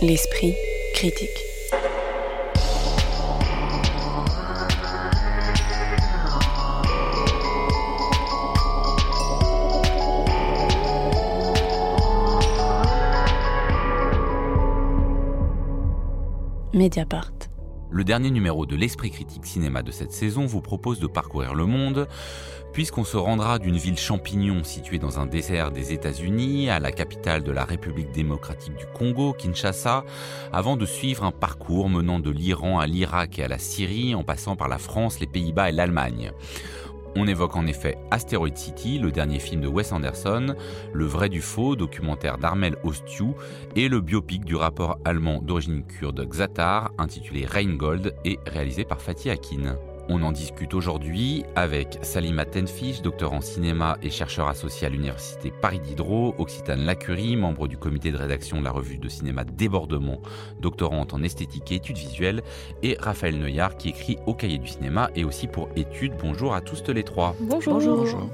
L'esprit critique. Mediapart. Le dernier numéro de l'Esprit critique cinéma de cette saison vous propose de parcourir le monde, puisqu'on se rendra d'une ville champignon située dans un désert des États-Unis à la capitale de la République démocratique du Congo, Kinshasa, avant de suivre un parcours menant de l'Iran à l'Irak et à la Syrie en passant par la France, les Pays-Bas et l'Allemagne. On évoque en effet Asteroid City, le dernier film de Wes Anderson, Le vrai du faux, documentaire d'Armel Ostiou, et le biopic du rappeur allemand d'origine kurde Xatar, intitulé Rheingold et réalisé par Fatih Akin. On en discute aujourd'hui avec Salima Tenfish, docteur en cinéma et chercheur associé à l'université Paris Diderot, Occitane Lacurie, membre du comité de rédaction de la revue de cinéma Débordement, doctorante en esthétique et études visuelles, et Raphaël Neuillard qui écrit au cahier du cinéma et aussi pour études. Bonjour à tous les trois. Bonjour. Bonjour.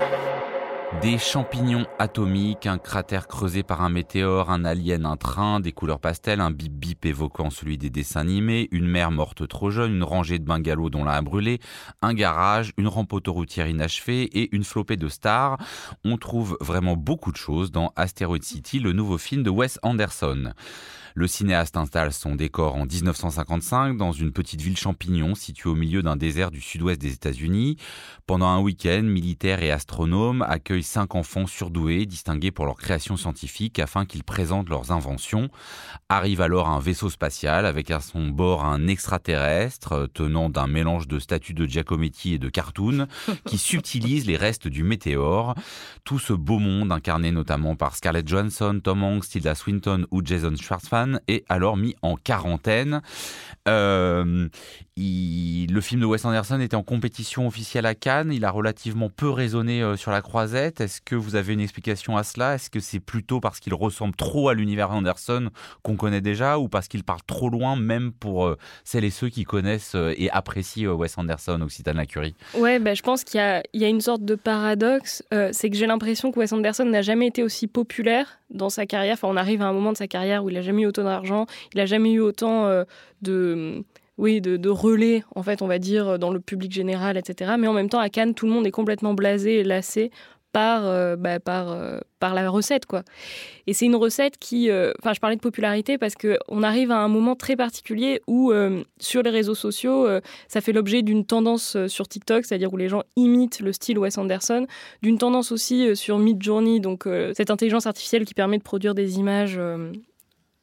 Des champignons atomiques, un cratère creusé par un météore, un alien, un train, des couleurs pastel, un bip bip évoquant celui des dessins animés, une mère morte trop jeune, une rangée de bungalows dont l'a a brûlé, un garage, une rampe autoroutière inachevée et une flopée de stars. On trouve vraiment beaucoup de choses dans Asteroid City, le nouveau film de Wes Anderson. Le cinéaste installe son décor en 1955 dans une petite ville champignon située au milieu d'un désert du sud-ouest des États-Unis. Pendant un week-end, militaires et astronomes accueillent cinq enfants surdoués, distingués pour leur création scientifique afin qu'ils présentent leurs inventions. Arrive alors un vaisseau spatial avec à son bord un extraterrestre tenant d'un mélange de statues de Giacometti et de cartoon qui subtilise les restes du météore. Tout ce beau monde incarné notamment par Scarlett Johansson, Tom Hanks, Tilda Swinton ou Jason Schwartzman est alors mis en quarantaine. Euh, le film de Wes Anderson était en compétition officielle à Cannes. Il a relativement peu résonné euh, sur la croisette. Est-ce que vous avez une explication à cela? Est-ce que c'est plutôt parce qu'il ressemble trop à l'univers Anderson qu'on connaît déjà ou parce qu'il part trop loin, même pour euh, celles et ceux qui connaissent et apprécient Wes Anderson, Occitane Curie? Ouais, bah, je pense qu'il y, a une sorte de paradoxe. c'est que j'ai l'impression que Wes Anderson n'a jamais été aussi populaire dans sa carrière. Enfin, on arrive à un moment de sa carrière où il n'a jamais eu autant d'argent, il n'a jamais eu autant de oui, de, relais, en fait, on va dire, dans le public général, etc. Mais en même temps, à Cannes, tout le monde est complètement blasé et lassé par, euh, bah, euh, par la recette, quoi. Et c'est une recette qui... Enfin, je parlais de popularité parce qu'on arrive à un moment très particulier où, sur les réseaux sociaux, ça fait l'objet d'une tendance sur TikTok, c'est-à-dire où les gens imitent le style Wes Anderson, d'une tendance aussi sur Midjourney, donc cette intelligence artificielle qui permet de produire des images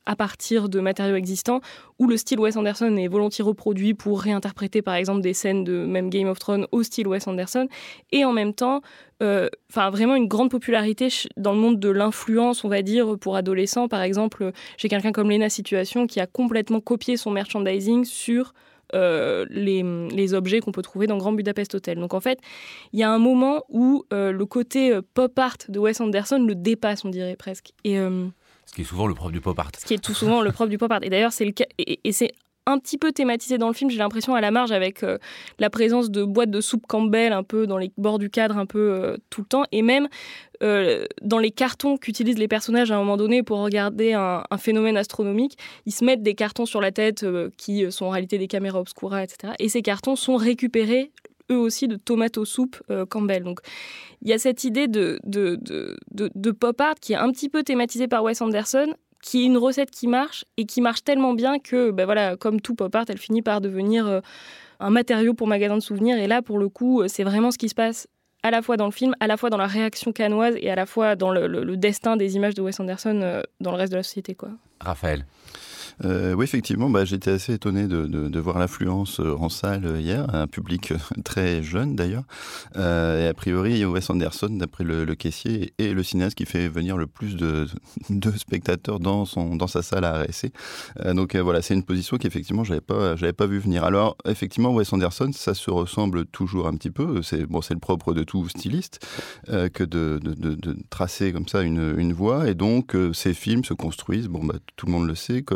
à partir de matériaux existants, où le style Wes Anderson est volontiers reproduit pour réinterpréter par exemple des scènes de même Game of Thrones au style Wes Anderson, et en même temps, euh, enfin vraiment une grande popularité dans le monde de l'influence, on va dire, pour adolescents. Par exemple, j'ai quelqu'un comme Lena Situation qui a complètement copié son merchandising sur euh, les, objets qu'on peut trouver dans Grand Budapest Hotel. Donc en fait, il y a un moment où euh, le côté pop art de Wes Anderson le dépasse, on dirait presque. Et ce qui est souvent le propre du pop art. Ce qui est tout souvent le propre du pop art. Et d'ailleurs, c'est le cas. Et, c'est un petit peu thématisé dans le film, j'ai l'impression, à la marge, avec euh, la présence de boîtes de soupe Campbell un peu dans les bords du cadre, un peu euh, tout le temps, et même euh, dans les cartons qu'utilisent les personnages à un moment donné pour regarder un, un phénomène astronomique, ils se mettent des cartons sur la tête qui sont en réalité des caméras obscura, etc. Et ces cartons sont récupérés eux aussi de tomato soupe euh, Campbell. Donc il y a cette idée de, pop art qui est un petit peu thématisée par Wes Anderson, qui est une recette qui marche et qui marche tellement bien que, ben voilà, comme tout pop art, elle finit par devenir euh, un matériau pour magasin de souvenirs. Et là, pour le coup, euh, c'est vraiment ce qui se passe à la fois dans le film, à la fois dans la réaction canoise et à la fois dans le, destin des images de Wes Anderson dans le reste de la société. Quoi. Raphaël euh, oui, effectivement, bah, j'étais assez étonné de, voir l'affluence euh, en salle euh, hier, un public très jeune d'ailleurs. Et a priori, Wes Anderson, d'après le, caissier, est le cinéaste qui fait venir le plus de, spectateurs dans, sa salle à RSC. Donc voilà, c'est une position qu'effectivement, pas, j'avais pas vu venir. Alors, effectivement, Wes Anderson, ça se ressemble toujours un petit peu. C'est le propre de tout styliste que de, tracer comme ça une, une voie. Et donc, ces films se construisent, bon, bah, tout le monde le sait, que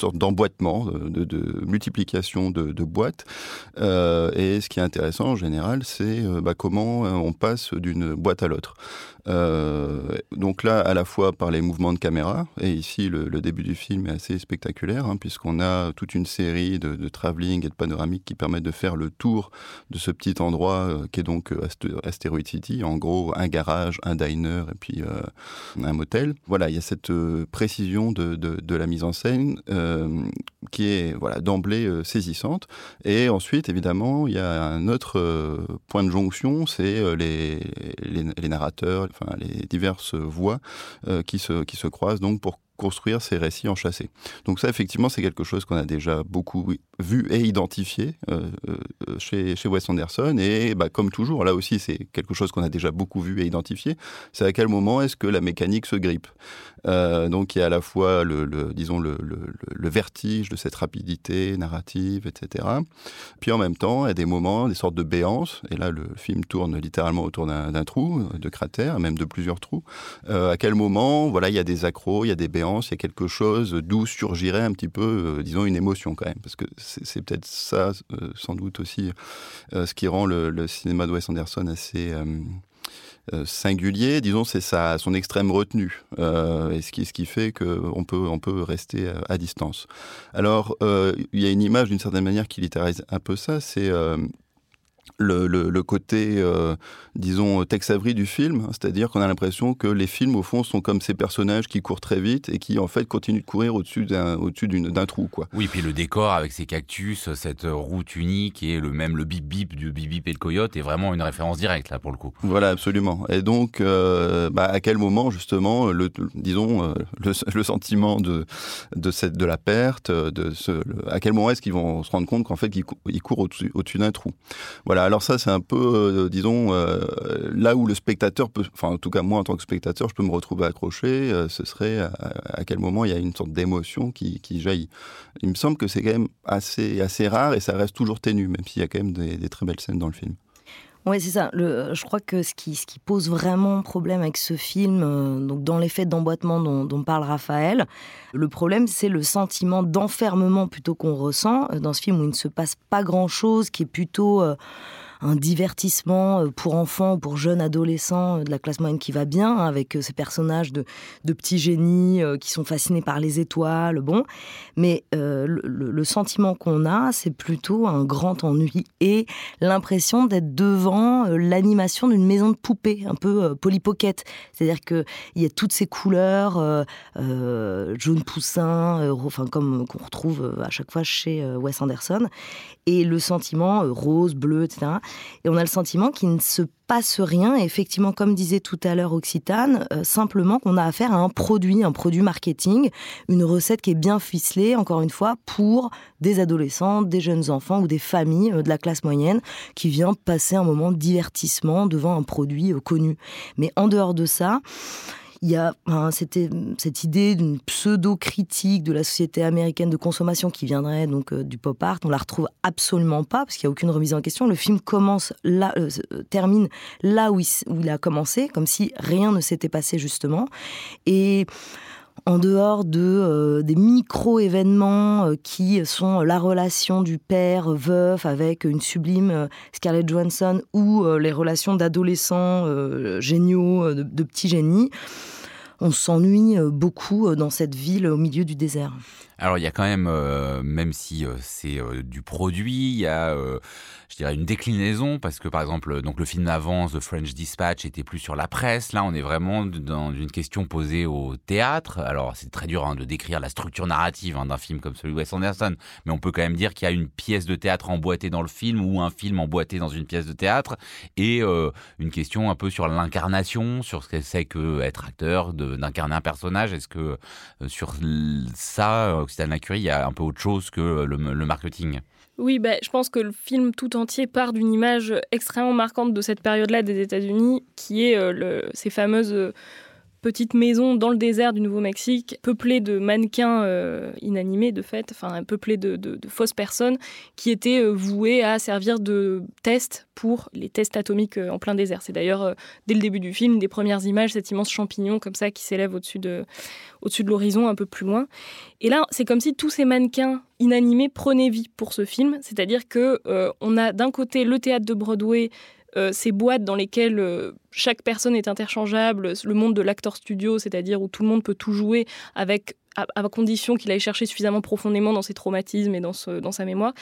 sorte d'emboîtement, de, multiplication de, boîtes. et ce qui est intéressant en général, c'est bah, comment on passe d'une boîte à l'autre. Euh, donc là, à la fois par les mouvements de caméra, et ici le, début du film est assez spectaculaire, hein, puisqu'on a toute une série de, de travelling et de panoramiques qui permettent de faire le tour de ce petit endroit euh, qui est donc euh, Asteroid City, en gros un garage, un diner et puis un motel. Voilà, il y a cette précision de, de, la mise en scène qui est voilà d'emblée saisissante. Et ensuite, évidemment, il y a un autre point de jonction, c'est les, les, narrateurs, enfin les diverses voix euh, qui, se, qui se croisent donc pour construire ces récits enchâssés. Donc ça, effectivement, c'est quelque chose qu'on a déjà beaucoup vu et identifié euh, euh, chez, chez Wes Anderson. Et bah, comme toujours, là aussi, c'est quelque chose qu'on a déjà beaucoup vu et identifié. C'est à quel moment est-ce que la mécanique se grippe? Euh, Donc il y a à la fois, le, disons, le, le, vertige de cette rapidité narrative, etc. Puis en même temps, il y a des moments, des sortes de béances. Et là, le film tourne littéralement autour d'un trou, de cratère, même de plusieurs trous. à quel moment, voilà, il y a des accros, il y a des béances il y a quelque chose d'où surgirait un petit peu, euh, disons, une émotion quand même. Parce que c'est peut-être ça, euh, sans doute aussi, euh, ce qui rend le, cinéma de Wes Anderson assez singulier, disons, c'est son extrême retenue, et ce qui, ce qui fait qu'on peut, on peut rester à, distance. Alors, il y a une image d'une certaine manière qui littérise un peu ça, c'est le, le, côté, euh, disons, Tex Avery du film, c'est-à-dire qu'on a l'impression que les films, au fond, sont comme ces personnages qui courent très vite et qui, en fait, continuent de courir au-dessus d'un d'un trou, quoi. Oui, puis le décor avec ces cactus, cette route unique et le même le bip bip du bip bip et le coyote est vraiment une référence directe là pour le coup. Voilà, absolument. Et donc, euh, bah, à quel moment justement, le, disons, euh, le, sentiment de de cette de la perte, de ce, à quel moment est-ce qu'ils vont se rendre compte qu'en fait ils, courent au-dessus au-dessus d'un trou? Voilà alors ça, c'est un peu, euh, disons, euh, là où le spectateur peut, enfin en tout cas moi en tant que spectateur, je peux me retrouver accroché, euh, ce serait à, quel moment il y a une sorte d'émotion qui, jaillit. Il me semble que c'est quand même assez, assez rare et ça reste toujours ténu, même s'il y a quand même des très belles scènes dans le film. Oui, c'est ça. Je crois que ce qui, pose vraiment problème avec ce film, euh, donc dans l'effet d'emboîtement dont, dont, parle Raphaël, le problème, c'est le sentiment d'enfermement plutôt qu'on ressent euh, dans ce film où il ne se passe pas grand-chose, qui est plutôt... Euh, un divertissement euh, pour enfants ou pour jeunes adolescents euh, de la classe moyenne qui va bien, hein, avec euh, ces personnages de, petits génies qui sont fascinés par les étoiles, bon. Mais le, sentiment qu'on a, c'est plutôt un grand ennui et l'impression d'être devant l'animation d'une maison de poupée, un peu polypocket. C'est-à-dire qu'il y a toutes ces couleurs, jaune poussin, enfin comme qu'on retrouve à chaque fois chez Wes Anderson, et le sentiment rose, bleu, etc. Et on a le sentiment qu'il ne se passe rien. Et effectivement, comme disait tout à l'heure Occitane, euh, simplement qu'on a affaire à un produit, un produit marketing, une recette qui est bien ficelée, encore une fois, pour des adolescents, des jeunes enfants ou des familles euh, de la classe moyenne qui vient passer un moment de divertissement devant un produit euh, connu. Mais en dehors de ça, il y a cette idée d'une pseudo-critique de la société américaine de consommation qui viendrait donc euh, du pop art. On la retrouve absolument pas parce qu'il n'y a aucune remise en question. Le film commence là, euh, euh, termine là où il, où il, a commencé, comme si rien ne s'était passé justement. Et en dehors de des micro-événements qui sont la relation du père veuf avec une sublime Scarlett Johansson ou les relations d'adolescents géniaux, de, petits génies, on s'ennuie beaucoup dans cette ville au milieu du désert. Alors il y a quand même, même si c'est du produit, il y a je dirais, une déclinaison, parce que par exemple, donc le film d'avance, The French Dispatch, était plus sur la presse. Là, on est vraiment dans une question posée au théâtre. Alors, c'est très dur hein, de décrire la structure narrative hein, d'un film comme celui de Wes Anderson, mais on peut quand même dire qu'il y a une pièce de théâtre emboîtée dans le film ou un film emboîté dans une pièce de théâtre, et euh, une question un peu sur l'incarnation, sur ce que c'est que être acteur, d'incarner un personnage. Est-ce que euh, sur ça, Occitane Lacurie, il y a un peu autre chose que le, le marketing? Oui, bah, je pense que le film tout entier part d'une image extrêmement marquante de cette période-là des États-Unis, qui est euh, ces fameuses euh, petite maison dans le désert du Nouveau-Mexique, peuplée de mannequins euh, inanimés de fait, enfin peuplée de, fausses personnes qui étaient euh, vouées à servir de test pour les tests atomiques en plein désert. C'est d'ailleurs dès le début du film des premières images, cet immense champignon comme ça qui s'élève au-dessus de, au-dessus de l'horizon un peu plus loin. Et là, c'est comme si tous ces mannequins inanimés prenaient vie pour ce film, c'est-à-dire que on a d'un côté le théâtre de Broadway euh, ces boîtes dans lesquelles euh, chaque personne est interchangeable, le monde de l'acteur studio, c'est-à-dire où tout le monde peut tout jouer avec à, condition qu'il aille chercher suffisamment profondément dans ses traumatismes et dans, dans sa mémoire.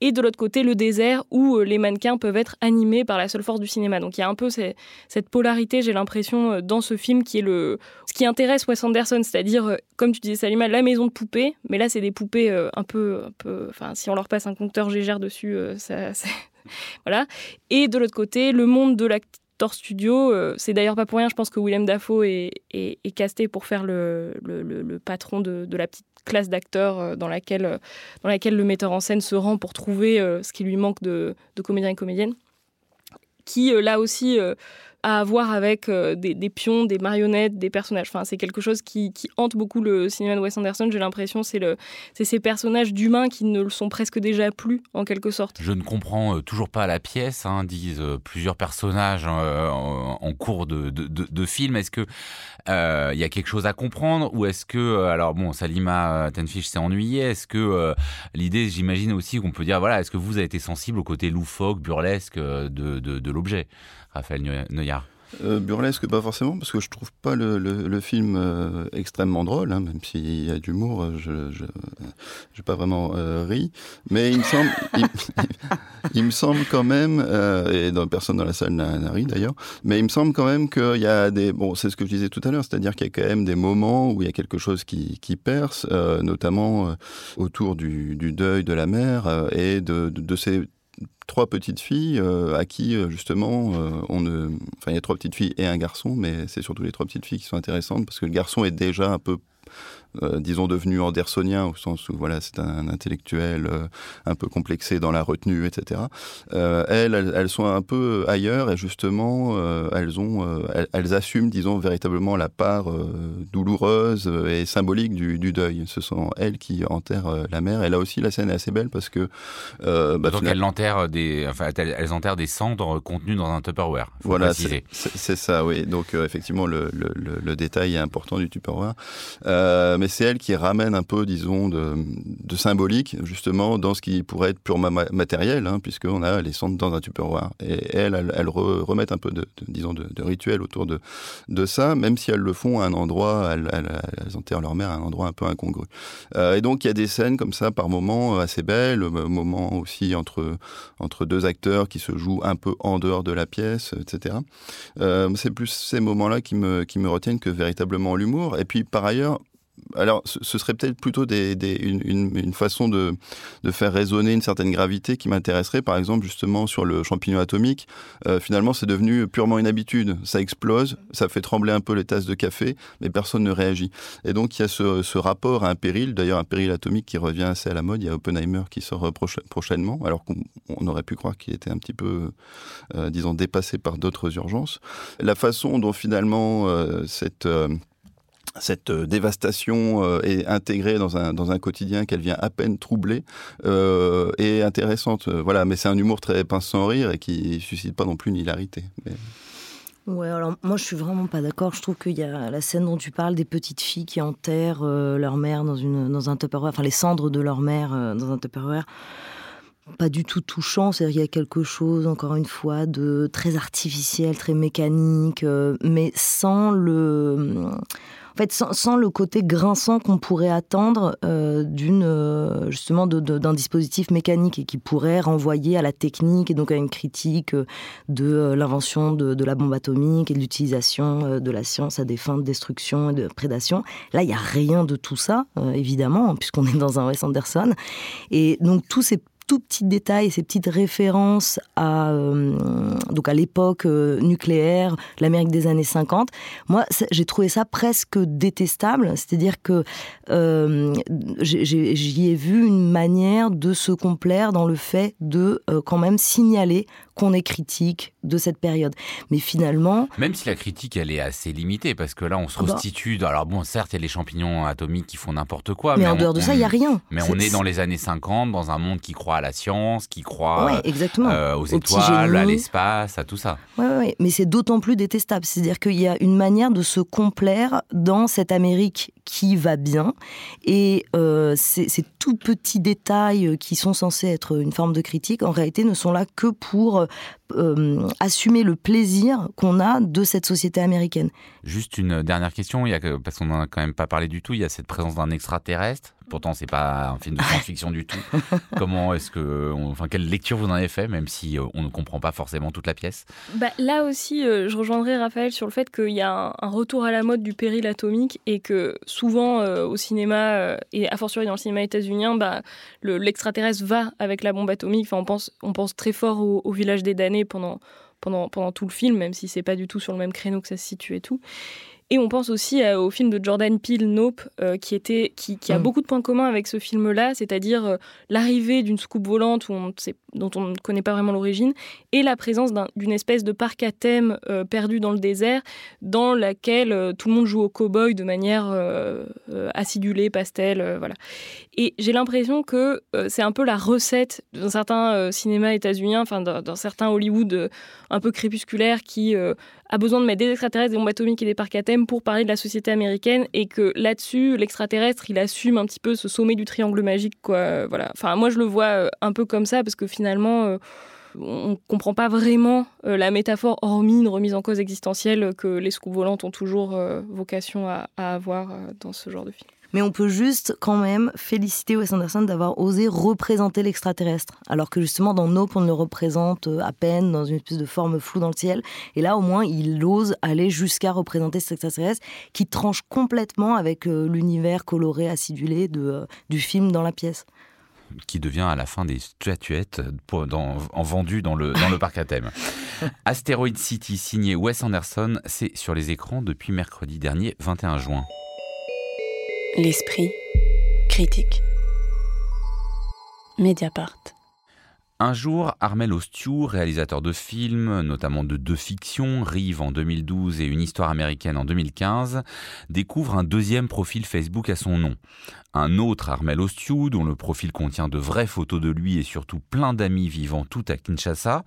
Et de l'autre côté, le désert où euh, les mannequins peuvent être animés par la seule force du cinéma. Donc il y a un peu cette polarité, j'ai l'impression, dans ce film qui est le ce qui intéresse Wes Anderson, c'est-à-dire, comme tu disais Salima, la maison de poupées. Mais là, c'est des poupées un peu, un peu, enfin, si on leur passe un compteur Gégère dessus, ça, voilà. Et de l'autre côté, le monde de l'acteur studio, euh, c'est d'ailleurs pas pour rien, je pense que William Dafoe est, casté pour faire le, patron de, la petite classe d'acteurs euh, dans, laquelle, dans laquelle le metteur en scène se rend pour trouver euh, ce qui lui manque de, de comédiens et comédiennes. Qui, là aussi, à voir avec euh, des, pions, des marionnettes, des personnages. Enfin, c'est quelque chose qui, hante beaucoup le cinéma de Wes Anderson. J'ai l'impression c'est c'est ces personnages d'humains qui ne le sont presque déjà plus, en quelque sorte. Je ne comprends euh, toujours pas la pièce, hein, disent euh, plusieurs personnages en, cours de, de, film. Est-ce que il y a quelque chose à comprendre ou est-ce que, alors bon, Salima Tenfish s'est ennuyée. Est-ce que l'idée, j'imagine aussi qu'on peut dire, voilà, est-ce que vous avez été sensible au côté loufoque, burlesque de, de l'objet? Raphaël Neuillard euh, burlesque, pas forcément, parce que je trouve pas le, film euh, extrêmement drôle, hein, même s'il y a d'humour, je n'ai pas vraiment euh, ri. Mais il me semble, il, me semble quand même, et personne dans la salle n'a ri d'ailleurs, mais il me semble quand même qu'il y a des, bon, c'est ce que je disais tout à l'heure, c'est-à-dire qu'il y a quand même des moments où il y a quelque chose qui, perce, notamment autour du, deuil de la mère et de, de, de ces trois petites filles euh, à qui euh, justement euh, on ne enfin il y a trois petites filles et un garçon mais c'est surtout les trois petites filles qui sont intéressantes parce que le garçon est déjà un peu euh, disons, devenu andersonien, au sens où voilà, c'est un, intellectuel euh, un peu complexé dans la retenue, etc. Euh, elles, elles, sont un peu ailleurs et justement, elles, ont, elles, assument, disons, véritablement la part douloureuse et symbolique du, deuil. Ce sont elles qui enterrent la mère. Et là aussi, la scène est assez belle parce que... Bah, Donc elles, enterrent des, enfin, elles enterrent des cendres contenues dans un Tupperware. Voilà, c'est ça, oui. Donc effectivement, le, le, le, détail est important du Tupperware mais c'est elle qui ramène un peu, disons, de, symbolique, justement, dans ce qui pourrait être purement matériel, hein, puisqu'on a les cendres dans un tupperware. Et elles, elles, remettent un peu de, disons, de, rituel autour de, de ça, même si elles le font à un endroit, elles, enterrent leur mère à un endroit un peu incongru. Euh, et donc, il y a des scènes comme ça, par moments, assez belles, moments aussi entre, entre deux acteurs qui se jouent un peu en dehors de la pièce, etc. Euh, c'est plus ces moments-là qui me, qui me retiennent que véritablement l'humour. Et puis, par ailleurs, alors, ce serait peut-être plutôt une, façon de, faire résonner une certaine gravité qui m'intéresserait. Par exemple, justement, sur le champignon atomique, euh, finalement, c'est devenu purement une habitude. Ça explose, ça fait trembler un peu les tasses de café, mais personne ne réagit. Et donc, il y a ce, rapport à un péril, d'ailleurs un péril atomique qui revient assez à la mode. Il y a Oppenheimer qui sort prochainement, alors qu'on aurait pu croire qu'il était un petit peu, euh, disons, dépassé par d'autres urgences. La façon dont finalement euh, cette cette euh, dévastation euh, est intégrée dans un, dans un quotidien qu'elle vient à peine troubler euh, est intéressante. Voilà, mais c'est un humour très pince sans rire et qui suscite pas non plus une hilarité. Ouais, alors moi je suis vraiment pas d'accord. Je trouve qu'il y a la scène dont tu parles des petites filles qui enterrent leur mère dans, une, dans un Tupperware, enfin les cendres de leur mère dans un Tupperware. Pas du tout touchant, c'est-à-dire y a quelque chose, encore une fois, de très artificiel, très mécanique, mais sans le en fait, sans, le côté grinçant qu'on pourrait attendre euh, d'une euh, justement d'un dispositif mécanique et qui pourrait renvoyer à la technique et donc à une critique euh, de l'invention de, la bombe atomique et de l'utilisation de la science à des fins de destruction et de prédation. Là, il n'y a rien de tout ça, évidemment, puisqu'on est dans un Wes Anderson. Et donc tous ces tout petits détails, ces petites références à, euh, donc à l'époque euh, nucléaire, l'Amérique des années 50, moi, j'ai trouvé ça presque détestable. C'est-à-dire que euh, j'y ai vu une manière de se complaire dans le fait de quand même signaler qu'on est critique de cette période. Mais finalement... Même si la critique, elle est assez limitée, parce que là, on se ah bah. restitue... Alors bon, certes, il y a les champignons atomiques qui font n'importe quoi. Mais, en dehors de ça, il n'y a rien. Mais on est dans les années 50, dans un monde qui croit à la science, qui croit exactement. Euh, aux étoiles, à l'espace, à tout ça. Oui, ouais, mais c'est d'autant plus détestable. C'est-à-dire qu'il y a une manière de se complaire dans cette Amérique qui va bien. Et euh, ces, tout petits détails qui sont censés être une forme de critique, en réalité, ne sont là que pour euh, assumer le plaisir qu'on a de cette société américaine. Juste une dernière question, il y a, parce qu'on n'en a quand même pas parlé du tout, il y a cette présence d'un extraterrestre Pourtant, c'est pas un film de science-fiction du tout. Comment est-ce que, enfin, quelle lecture vous en avez fait, même si euh, on ne comprend pas forcément toute la pièce? Bah, Là aussi, euh, je rejoindrai Raphaël sur le fait qu'il y a un, retour à la mode du péril atomique et que souvent euh, au cinéma et a fortiori dans le cinéma états-unien, bah, l'extraterrestre va avec la bombe atomique. Enfin, on pense, on pense très fort au, village des damnés pendant tout le film, même si c'est pas du tout sur le même créneau que ça se situe et tout. Et on pense aussi euh, au film de Jordan Peele, Nope, euh, qui, était, qui, a mm. beaucoup de points communs avec ce film-là, c'est-à-dire euh, l'arrivée d'une soucoupe volante où on dont on ne connaît pas vraiment l'origine, et la présence d'une espèce de parc à thème perdu dans le désert, dans laquelle tout le monde joue au cow-boy de manière acidulée, pastel, voilà. Et j'ai l'impression que c'est un peu la recette d'un certain cinéma états-unien, enfin d'un certain Hollywood un peu crépusculaire qui a besoin de mettre des extraterrestres, des bombes atomiques et des parcs à pour parler de la société américaine et que là-dessus, l'extraterrestre, il assume un petit peu ce sommet du triangle magique, quoi. Voilà. Enfin, moi, je le vois euh, un peu comme ça parce que finalement, euh, on comprend pas vraiment euh, la métaphore, hormis une remise en cause existentielle que les scouts volantes ont toujours vocation à, à avoir dans ce genre de film mais on peut juste quand même féliciter Wes Anderson d'avoir osé représenter l'extraterrestre. Alors que justement dans Nope, on le représente euh, à peine dans une espèce de forme floue dans le ciel. Et là, au moins, il ose aller jusqu'à représenter cet extraterrestre qui tranche complètement avec euh, l'univers coloré, acidulé de, euh, du film dans la pièce qui devient à la fin des statuettes en vendues dans le, dans le parc à thème. Asteroid City, signé Wes Anderson, c'est sur les écrans depuis mercredi dernier, 21 juin. L'esprit critique. Mediapart. Un jour, Armel Ostiou, réalisateur de films, notamment de deux fictions, Rive en 2012 et Une histoire américaine en 2015, découvre un deuxième profil Facebook à son nom. Un autre Armel Ostiou, dont le profil contient de vraies photos de lui et surtout plein d'amis vivant tout à Kinshasa.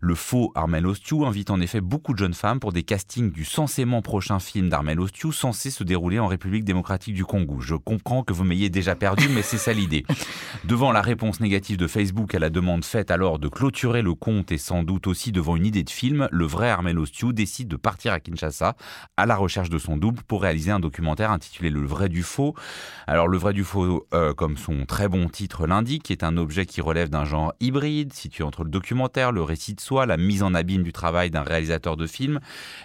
Le faux Armel Ostiou invite en effet beaucoup de jeunes femmes pour des castings du censément prochain film d'Armel Ostiou censé se dérouler en République démocratique du Congo. Je comprends que vous m'ayez déjà perdu, mais c'est ça l'idée. Devant la réponse négative de Facebook à la demande faite alors de clôturer le compte et sans doute aussi devant une idée de film, le vrai Armel Ostiou décide de partir à Kinshasa à la recherche de son double pour réaliser un documentaire intitulé Le vrai du faux. Alors le vrai du faux, euh, comme son très bon titre l'indique, est un objet qui relève d'un genre hybride, situé entre le documentaire, le récit de soi, la mise en abîme du travail d'un réalisateur de film.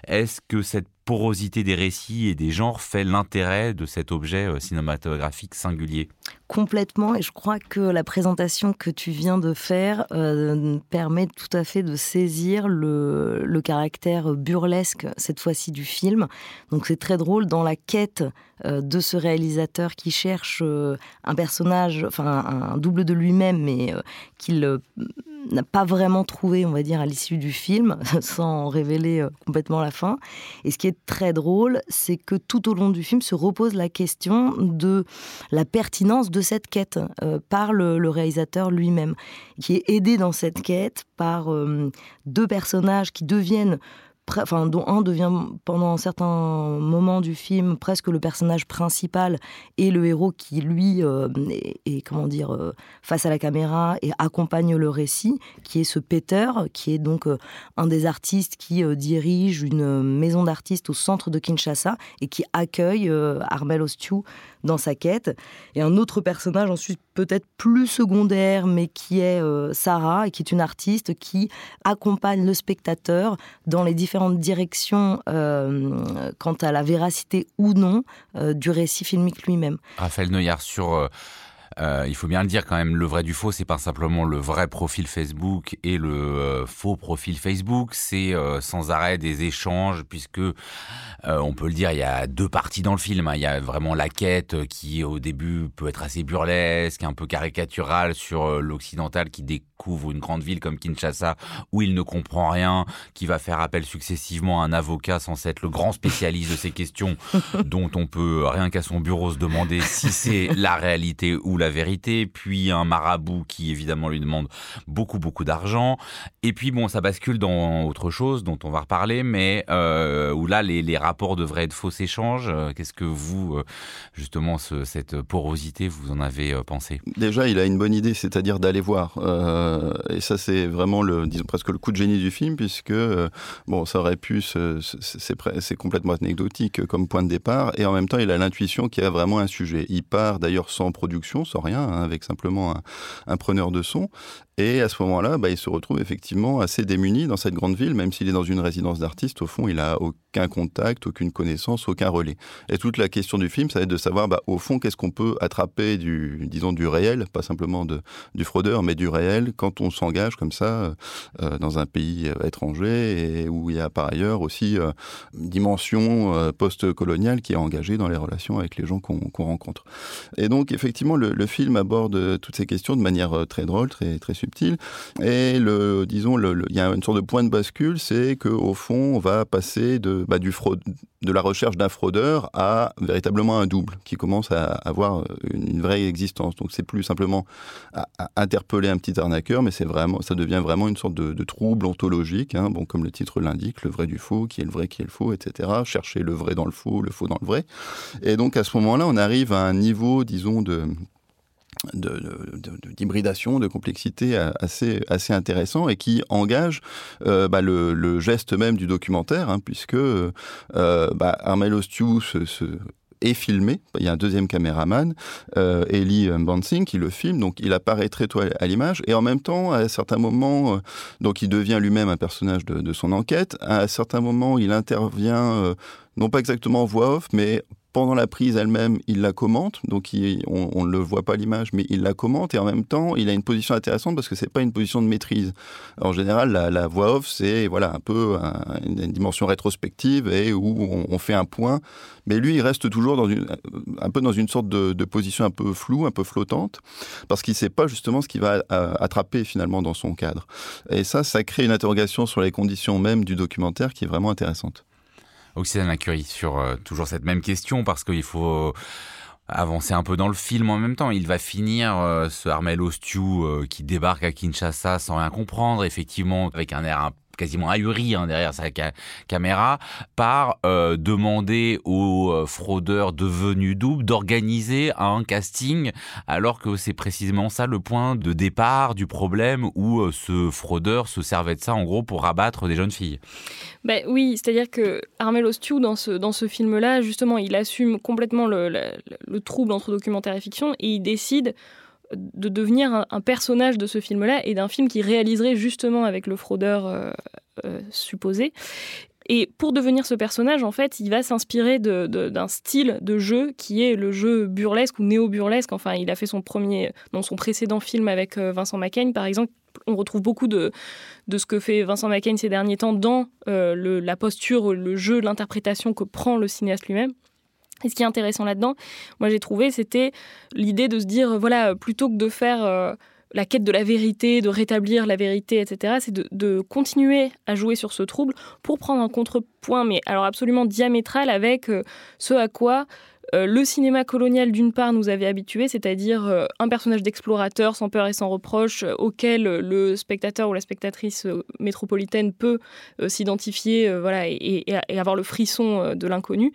Est-ce que cette porosité des récits et des genres fait l'intérêt de cet objet euh, cinématographique singulier Complètement, et je crois que la présentation que tu viens de faire euh, permet tout à fait de saisir le, caractère burlesque, cette fois-ci, du film. Donc c'est très drôle, dans la quête euh, de ce réalisateur qui cherche un personnage, enfin un, double de lui-même, mais qu'il n'a pas vraiment trouvé, on va dire, à l'issue du film, sans révéler complètement la fin. Et ce qui est très drôle, c'est que tout au long du film se repose la question de la pertinence de cette quête euh, par le, réalisateur lui-même, qui est aidé dans cette quête par euh, deux personnages qui deviennent dont un devient pendant certains moments du film presque le personnage principal et le héros qui lui euh, est, comment dire euh, face à la caméra et accompagne le récit, qui est ce Peter, qui est donc euh, un des artistes qui dirige une maison d'artistes au centre de Kinshasa et qui accueille Armel Ostiou dans sa quête. Et un autre personnage ensuite peut-être plus secondaire, mais qui est Sarah, et qui est une artiste qui accompagne le spectateur dans les différents direction euh, quant à la véracité ou non euh, du récit filmique lui-même. Raphaël Neuillard, sur euh, il faut bien le dire quand même, le vrai du faux, c'est pas simplement le vrai profil Facebook et le euh, faux profil Facebook, c'est euh, sans arrêt des échanges, puisque on peut le dire, il y a deux parties dans le film. Hein. Il y a vraiment la quête qui au début peut être assez burlesque, un peu caricaturale sur l'occidental qui découvre une grande ville comme Kinshasa où il ne comprend rien, qui va faire appel successivement à un avocat censé être le grand spécialiste de ces questions, dont on peut rien qu'à son bureau se demander si c'est la réalité ou la vérité, puis un marabout qui évidemment lui demande beaucoup beaucoup d'argent, et puis bon ça bascule dans autre chose dont on va reparler, mais euh, où là les, rapports devraient être faux échanges. Euh, qu'est-ce que vous euh, justement cette porosité vous en avez pensé? Déjà il a une bonne idée, c'est-à-dire d'aller voir, et ça c'est vraiment le presque le coup de génie du film puisque bon ça aurait pu c'est complètement anecdotique comme point de départ et en même temps il a l'intuition qu'il y a vraiment un sujet. Il part d'ailleurs sans production, sans rien, hein, avec simplement un, preneur de son. Et à ce moment-là, bah, il se retrouve effectivement assez démuni dans cette grande ville, même s'il est dans une résidence d'artiste. Au fond, il a aucun contact, aucune connaissance, aucun relais. Et toute la question du film, ça va être de savoir, bah, au fond, qu'est-ce qu'on peut attraper du, disons, du réel, pas simplement de, du fraudeur, mais du réel, quand on s'engage comme ça euh, dans un pays euh, étranger et où il y a par ailleurs aussi euh, une dimension post-coloniale qui est engagée dans les relations avec les gens qu'on rencontre. Et donc, effectivement, le, le, film aborde toutes ces questions de manière très drôle, très, très subtile. Et le, disons, il y a une sorte de point de bascule, c'est qu'au fond, on va passer de, bah, du fraude, de la recherche d'un fraudeur à véritablement un double qui commence à avoir une vraie existence. Donc c'est plus simplement interpeller un petit arnaqueur, mais c'est vraiment, ça devient vraiment une sorte de, trouble ontologique, hein. bon comme le titre l'indique, le vrai du faux, qui est le vrai, qui est le faux, etc. Chercher le vrai dans le faux, le faux dans le vrai. Et donc à ce moment-là, on arrive à un niveau, disons, de d'hybridation, de, de, complexité assez, assez intéressant et qui engage euh, bah, le, geste même du documentaire, hein, puisque euh, bah, Armel Ostiou se, est filmé. Il y a un deuxième caméraman, euh, Eli Bansing, qui le filme. Donc, il apparaît très tôt à l'image. Et en même temps, à certains moments, euh, donc il devient lui-même un personnage de, de, son enquête. À certains moments, il intervient, non pas exactement en voix off, mais pendant la prise elle-même, il la commente, donc on ne le voit pas l'image, mais il la commente, et en même temps, il a une position intéressante parce que c'est pas une position de maîtrise. En général, la, voix off, c'est voilà un peu une, dimension rétrospective et où on, fait un point, mais lui, il reste toujours dans une, un peu dans une sorte de, position un peu floue, un peu flottante, parce qu'il sait pas justement ce qu'il va attraper finalement dans son cadre. Et ça, ça crée une interrogation sur les conditions même du documentaire qui est vraiment intéressante. Oxydane Curie sur euh, toujours cette même question parce qu'il faut avancer un peu dans le film en même temps. Il va finir euh, ce Armel Ostiou euh, qui débarque à Kinshasa sans rien comprendre, effectivement avec un air un quasiment ahuri hein, derrière sa caméra, par euh, demander aux euh, fraudeurs devenus doubles d'organiser un casting, alors que c'est précisément ça le point de départ du problème où euh, ce fraudeur se servait de ça en gros pour rabattre des jeunes filles. Ben oui, c'est-à-dire que Armel Stew dans ce, dans ce film-là, justement, il assume complètement le trouble entre documentaire et fiction et il décide de devenir un, personnage de ce film-là et d'un film qui réaliserait justement avec le fraudeur euh, euh, supposé. Et pour devenir ce personnage, en fait, il va s'inspirer d'un style de jeu qui est le jeu burlesque ou néo-burlesque. Enfin, il a fait son premier, dans son précédent film avec euh, Vincent Macaigne, par exemple. On retrouve beaucoup de, de ce que fait Vincent Macaigne ces derniers temps dans la posture, le jeu, l'interprétation que prend le cinéaste lui-même. Et ce qui est intéressant là-dedans, moi j'ai trouvé, c'était l'idée de se dire, voilà, plutôt que de faire euh, la quête de la vérité, de rétablir la vérité, etc., c'est de, continuer à jouer sur ce trouble pour prendre un contrepoint, mais alors absolument diamétral avec euh, ce à quoi euh, le cinéma colonial, d'une part, nous avait habitués, c'est-à-dire un personnage d'explorateur sans peur et sans reproche, auquel le spectateur ou la spectatrice métropolitaine peut s'identifier voilà, et, avoir le frisson de l'inconnu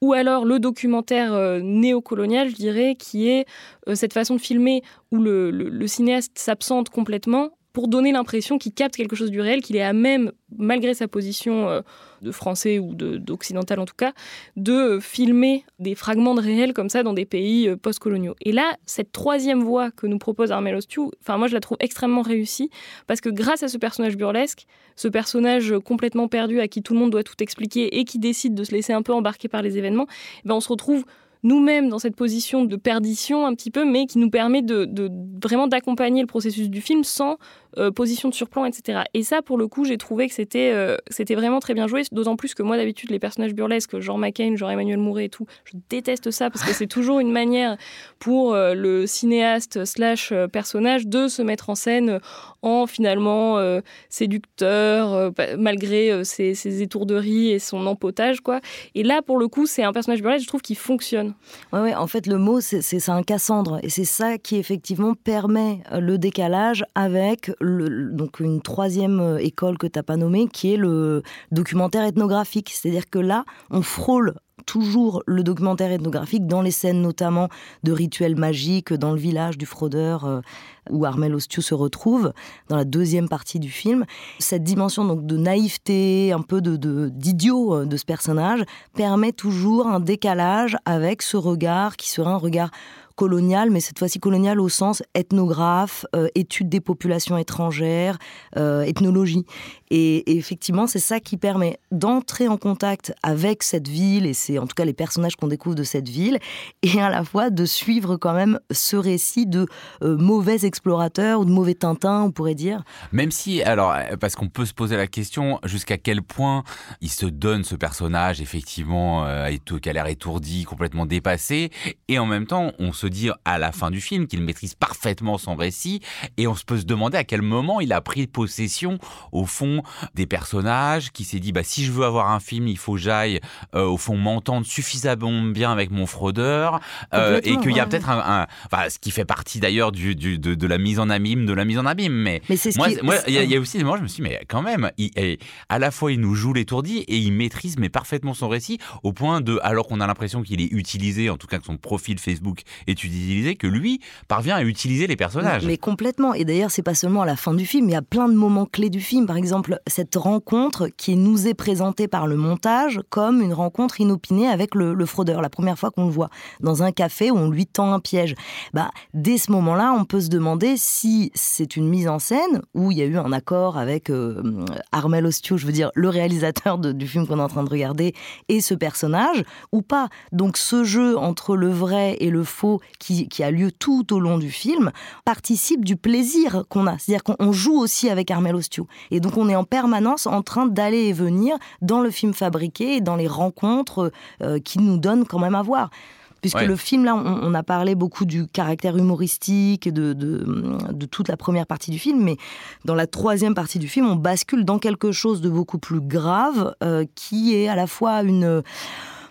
ou alors le documentaire euh, néocolonial, je dirais, qui est euh, cette façon de filmer où le cinéaste s'absente complètement pour donner l'impression qu'il capte quelque chose du réel, qu'il est à même, malgré sa position euh, de français ou d'occidental en tout cas, de filmer des fragments de réel comme ça dans des pays euh, postcoloniaux. Et là, cette troisième voie que nous propose Armel Ostiou, enfin moi je la trouve extrêmement réussie parce que grâce à ce personnage burlesque, ce personnage complètement perdu à qui tout le monde doit tout expliquer et qui décide de se laisser un peu embarquer par les événements, eh ben on se retrouve nous-mêmes dans cette position de perdition un petit peu, mais qui nous permet de, vraiment d'accompagner le processus du film sans euh, position de surplomb, etc. Et ça, pour le coup, j'ai trouvé que c'était euh, c'était vraiment très bien joué, d'autant plus que moi, d'habitude, les personnages burlesques, genre McCain, genre Emmanuel Mouret et tout, je déteste ça parce que c'est toujours une manière pour euh, le cinéaste slash personnage de se mettre en scène en finalement séducteur, malgré ses, ses, étourderies et son empotage, quoi. Et là, pour le coup, c'est un personnage burlesque, je trouve, qui fonctionne. Ouais, ouais, en fait, le mot, c'est un Cassandre. Et c'est ça qui, effectivement, permet le décalage avec donc une troisième euh, école que tu n'as pas nommée, qui est le documentaire ethnographique. C'est-à-dire que là, on frôle toujours le documentaire ethnographique dans les scènes notamment de rituels magiques dans le village du fraudeur euh, où Armel Ostiou se retrouve dans la deuxième partie du film. Cette dimension donc de naïveté, un peu de d'idiot euh, de ce personnage permet toujours un décalage avec ce regard qui sera un regard colonial, mais cette fois-ci colonial au sens ethnographe, euh, étude des populations étrangères, euh, ethnologie. Et, effectivement, c'est ça qui permet d'entrer en contact avec cette ville, et c'est en tout cas les personnages qu'on découvre de cette ville, et à la fois de suivre quand même ce récit de euh, mauvais explorateurs ou de mauvais Tintin, on pourrait dire. Même si, alors, parce qu'on peut se poser la question jusqu'à quel point il se donne ce personnage, effectivement, qui a l'air étourdi, complètement dépassé, et en même temps, on se dire à la fin du film qu'il maîtrise parfaitement son récit et on se peut se demander à quel moment il a pris possession au fond des personnages, qui s'est dit bah si je veux avoir un film, il faut que j'aille euh, au fond m'entendre suffisamment bien avec mon fraudeur euh, et qu'il y a peut-être un, enfin, ce qui fait partie d'ailleurs du, du de, la mise en abîme, de la mise en abîme. Mais, moi, il y, a aussi des moments, je me suis dit, mais quand même, il, à la fois il nous joue l'étourdi et il maîtrise mais parfaitement son récit au point de, alors qu'on a l'impression qu'il est utilisé, en tout cas que son profil Facebook est utiliser que lui parvient à utiliser les personnages. Mais complètement. Et d'ailleurs, c'est pas seulement à la fin du film, il y a plein de moments clés du film. Par exemple, cette rencontre qui nous est présentée par le montage comme une rencontre inopinée avec le, fraudeur. La première fois qu'on le voit dans un café où on lui tend un piège. Bah, dès ce moment-là, on peut se demander si c'est une mise en scène où il y a eu un accord avec euh, Armel Ostio, je veux dire le réalisateur du film qu'on est en train de regarder, et ce personnage, ou pas. Donc ce jeu entre le vrai et le faux qui, a lieu tout au long du film, participe du plaisir qu'on a. C'est-à-dire qu'on joue aussi avec Armel Ostio. Et donc on est en permanence en train d'aller et venir dans le film fabriqué et dans les rencontres euh, qui nous donnent quand même à voir puisque le film, là, on, a parlé beaucoup du caractère humoristique, de, de, toute la première partie du film, mais dans la troisième partie du film, on bascule dans quelque chose de beaucoup plus grave, euh, qui est à la fois une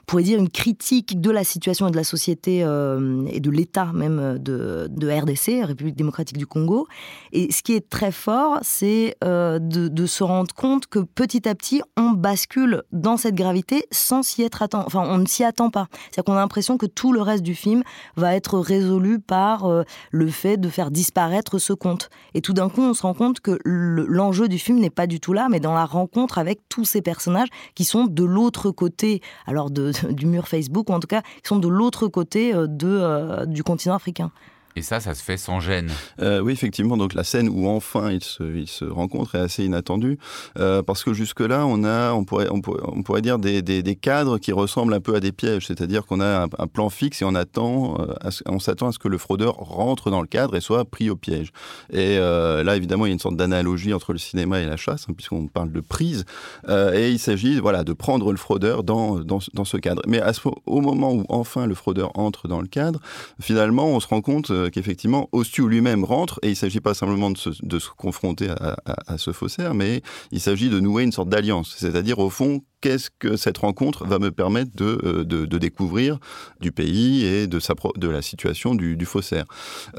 pourrait dire, une critique de la situation et de la société euh, et de l'État même de, de, RDC, République démocratique du Congo. Et ce qui est très fort, c'est euh, de, se rendre compte que petit à petit, on bascule dans cette gravité sans s'y être attendu. Enfin, on ne s'y attend pas. C'est-à-dire qu'on a l'impression que tout le reste du film va être résolu par euh, le fait de faire disparaître ce conte. Et tout d'un coup, on se rend compte que l'enjeu du film n'est pas du tout là, mais dans la rencontre avec tous ces personnages qui sont de l'autre côté, alors de, du mur Facebook, ou en tout cas qui sont de l'autre côté euh, de, euh, du continent africain. Et ça, ça se fait sans gêne. Euh, oui, effectivement. Donc la scène où enfin ils se, ils rencontrent est assez inattendue euh, parce que jusque là, on on pourrait, on pourrait, dire des, cadres qui ressemblent un peu à des pièges. C'est-à-dire qu'on a un, plan fixe et on attend, euh, on s'attend à ce que le fraudeur rentre dans le cadre et soit pris au piège. Et là, évidemment, il y a une sorte d'analogie entre le cinéma et la chasse, hein, puisqu'on parle de prise. Et il s'agit, voilà, de prendre le fraudeur dans, dans, ce cadre. Mais au moment où enfin le fraudeur entre dans le cadre, finalement, on se rend compte qu'effectivement, Ostu lui-même rentre, et il ne s'agit pas simplement de se, confronter à, ce faussaire, mais il s'agit de nouer une sorte d'alliance. C'est-à-dire, au fond, qu'est-ce que cette rencontre va me permettre de, euh, découvrir du pays et de, la situation du, du faussaire.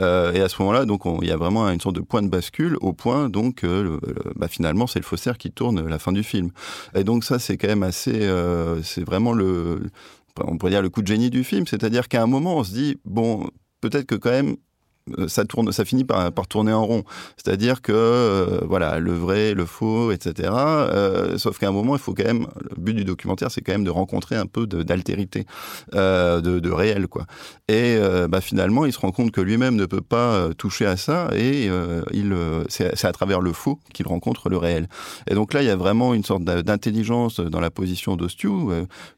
Euh, et à ce moment-là, donc, il y a vraiment une sorte de point de bascule, au point, donc, euh, bah, finalement, c'est le faussaire qui tourne la fin du film. Et donc, ça, c'est quand même assez. Euh, c'est vraiment le. On pourrait dire le coup de génie du film, c'est-à-dire qu'à un moment, on se dit, bon, peut-être que quand même, ça tourne, ça finit par, tourner en rond. C'est-à-dire que voilà, le vrai, le faux, etc. sauf qu'à un moment, il faut quand même. Le but du documentaire, c'est quand même de rencontrer un peu d'altérité, de, de, réel, quoi. Et bah, finalement, il se rend compte que lui-même ne peut pas toucher à ça, et il, c'est à travers le faux qu'il rencontre le réel. Et donc là, il y a vraiment une sorte d'intelligence dans la position d'Ostu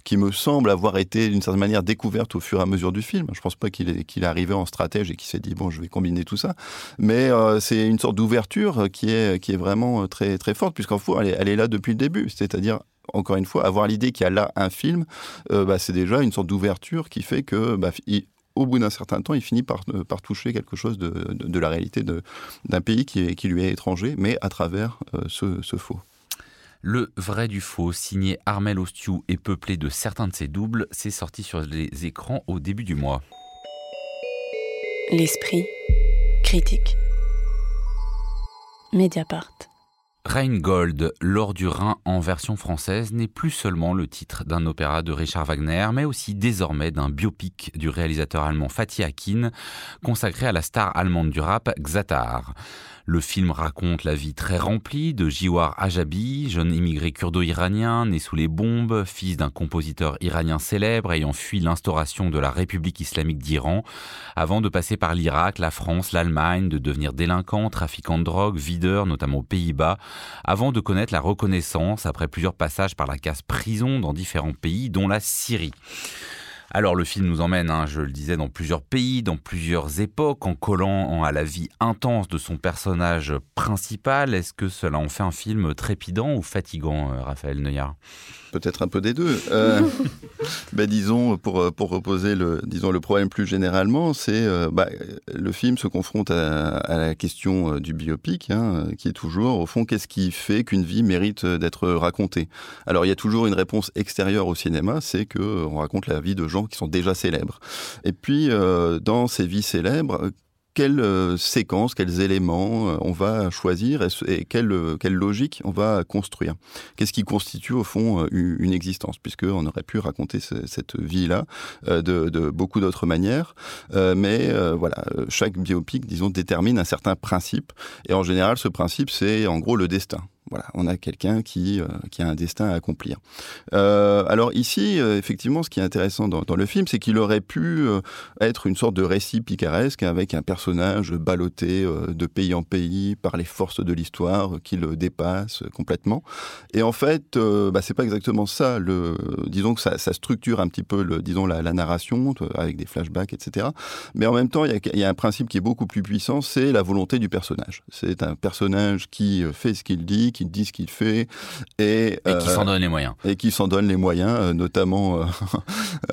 qui me semble avoir été d'une certaine manière découverte au fur et à mesure du film. Je ne pense pas qu'il est, qu'il est arrivé en stratège et qu'il s'est dit bon, je vais combiner tout ça, mais euh, c'est une sorte d'ouverture qui est qui est vraiment très très forte puisqu'en fait elle est, elle est là depuis le début, c'est-à-dire encore une fois, avoir l'idée qu'il y a là un film, euh, bah, c'est déjà une sorte d'ouverture qui fait que, bah, au bout d'un certain temps, il finit par, euh, toucher quelque chose de, de, la réalité d'un pays qui, est, qui, lui est étranger, mais à travers ce, faux. Le vrai du faux, signé Armel Ostiou et peuplé de certains de ses doubles, c'est sorti sur les écrans au début du mois. L'esprit critique. Mediapart. Rheingold, l'or du Rhin en version française, n'est plus seulement le titre d'un opéra de Richard Wagner, mais aussi désormais d'un biopic du réalisateur allemand Fatih Akin, consacré à la star allemande du rap Xatar. Le film raconte la vie très remplie de Jiwar Ajabi, jeune immigré kurdo-iranien né sous les bombes, fils d'un compositeur iranien célèbre ayant fui l'instauration de la République islamique d'Iran, avant de passer par l'Irak, la France, l'Allemagne, de devenir délinquant, trafiquant de drogue, videur, notamment aux Pays-Bas, avant de connaître la reconnaissance après plusieurs passages par la case prison dans différents pays, dont la Syrie. Alors le film nous emmène, hein, je le disais, dans plusieurs pays, dans plusieurs époques, en collant à la vie intense de son personnage principal. Est-ce que cela en fait un film trépidant ou fatigant, euh, Raphaël Neuillard? Peut-être un peu des deux. Euh, ben, disons, pour, pour reposer le, disons, le problème plus généralement, c'est euh, bah, le film se confronte à, la question du biopic, hein, qui est toujours, au fond, qu'est-ce qui fait qu'une vie mérite d'être racontée? Alors il y a toujours une réponse extérieure au cinéma, c'est qu'on raconte la vie de gens qui sont déjà célèbres. Et puis, euh, dans ces vies célèbres, quelles euh, séquences, quels éléments euh, on va choisir et, quelle, quelle, logique on va construire? Qu'est-ce qui constitue au fond une existence, puisqu'on aurait pu raconter cette vie-là de, de, beaucoup d'autres manières, mais voilà, chaque biopic, disons, détermine un certain principe, et en général, ce principe, c'est en gros le destin. Voilà, on a quelqu'un qui, euh, qui a un destin à accomplir. Euh, alors ici, euh, effectivement, ce qui est intéressant dans, le film, c'est qu'il aurait pu être une sorte de récit picaresque avec un personnage ballotté de pays en pays par les forces de l'histoire qui le dépassent complètement. Et en fait, bah, c'est pas exactement ça. Disons que ça, structure un petit peu, disons la, narration avec des flashbacks, etc. Mais en même temps, il y, a un principe qui est beaucoup plus puissant, c'est la volonté du personnage. C'est un personnage qui fait ce qu'il dit qui dit ce qu'il fait et, qui s'en donne les moyens. Et qui s'en donne les moyens, euh, notamment euh,